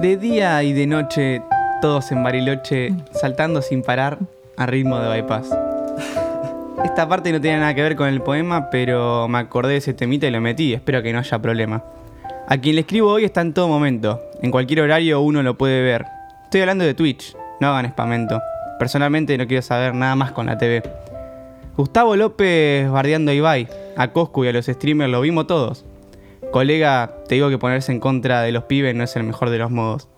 De día y de noche, todos en Bariloche, saltando sin parar a ritmo de bypass. Esta parte no tiene nada que ver con el poema, pero me acordé de ese temita y lo metí, espero que no haya problema. A quien le escribo hoy está en todo momento, en cualquier horario uno lo puede ver. Estoy hablando de Twitch, no hagan espamento. Personalmente no quiero saber nada más con la TV. Gustavo López bardeando a Ibai, a Coscu y a los streamers lo vimos todos. Colega, te digo que ponerse en contra de los pibes no es el mejor de los modos.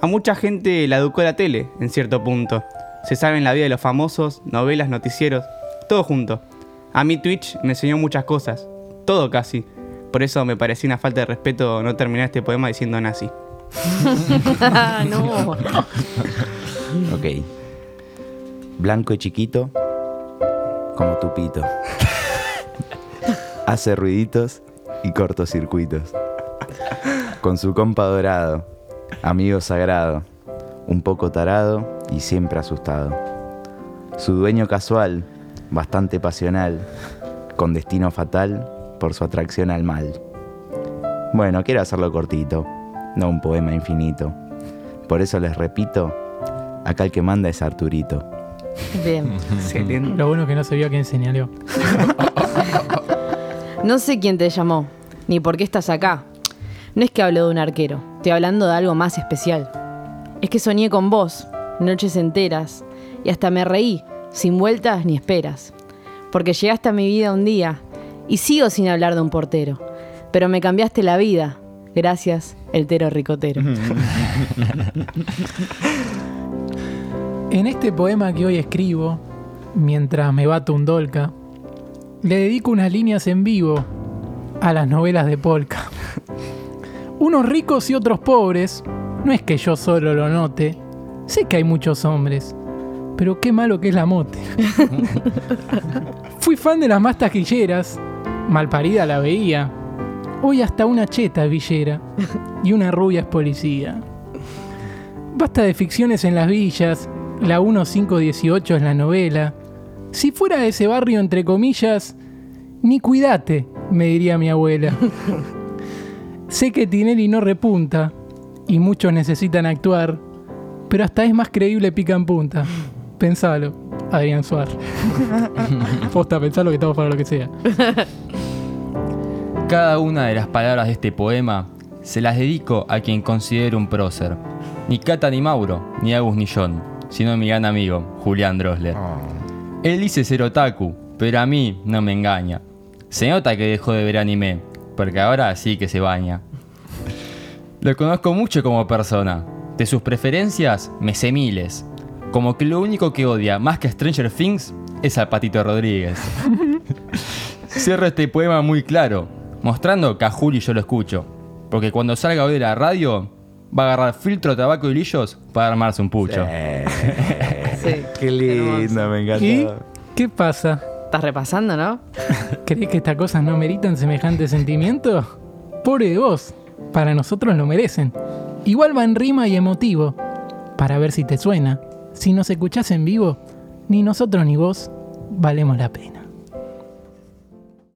A mucha gente la educó la tele, en cierto punto. Se sabe en la vida de los famosos, novelas, noticieros, todo junto. A mí Twitch me enseñó muchas cosas, todo casi. Por eso me parecía una falta de respeto no terminar este poema diciendo nazi. no. Ok. Blanco y chiquito, como tu pito. Hace ruiditos y cortocircuitos. Con su compa dorado, amigo sagrado, un poco tarado y siempre asustado. Su dueño casual, bastante pasional, con destino fatal por su atracción al mal. Bueno, quiero hacerlo cortito, no un poema infinito. Por eso les repito, acá el que manda es Arturito. Bien. Excelente. Lo bueno que no se vio a quién señaló. No sé quién te llamó, ni por qué estás acá. No es que hablo de un arquero, estoy hablando de algo más especial. Es que soñé con vos, noches enteras, y hasta me reí, sin vueltas ni esperas. Porque llegaste a mi vida un día, y sigo sin hablar de un portero. Pero me cambiaste la vida, gracias, el tero ricotero. En este poema que hoy escribo, mientras me bato un dolca, le dedico unas líneas en vivo a las novelas de Polka. Unos ricos y otros pobres, no es que yo solo lo note, sé que hay muchos hombres, pero qué malo que es la mote. Fui fan de las más taquilleras, malparida la veía, hoy hasta una cheta es villera y una rubia es policía. Basta de ficciones en las villas, la 1518 es la novela. Si fuera de ese barrio, entre comillas, ni cuídate, me diría mi abuela. sé que Tinelli no repunta y muchos necesitan actuar, pero hasta es más creíble pica en punta. Pensalo, Adrián Suárez. Posta, pensalo que estamos para lo que sea. Cada una de las palabras de este poema se las dedico a quien considero un prócer. Ni Cata ni Mauro, ni Agus ni John, sino mi gran amigo, Julián Drosler. Él dice ser otaku, pero a mí no me engaña. Se nota que dejó de ver anime, porque ahora sí que se baña. Lo conozco mucho como persona. De sus preferencias me sé miles. Como que lo único que odia más que Stranger Things es al Patito Rodríguez. Cierro este poema muy claro, mostrando que a Juli yo lo escucho. Porque cuando salga hoy de la radio, va a agarrar filtro, tabaco y lillos para armarse un pucho. Sí. Qué lindo, me encanta. ¿Y qué pasa? Estás repasando, ¿no? ¿Crees que estas cosas no meritan semejante sentimiento? Pobre de vos, para nosotros lo merecen. Igual va en rima y emotivo, para ver si te suena. Si nos escuchás en vivo, ni nosotros ni vos valemos la pena.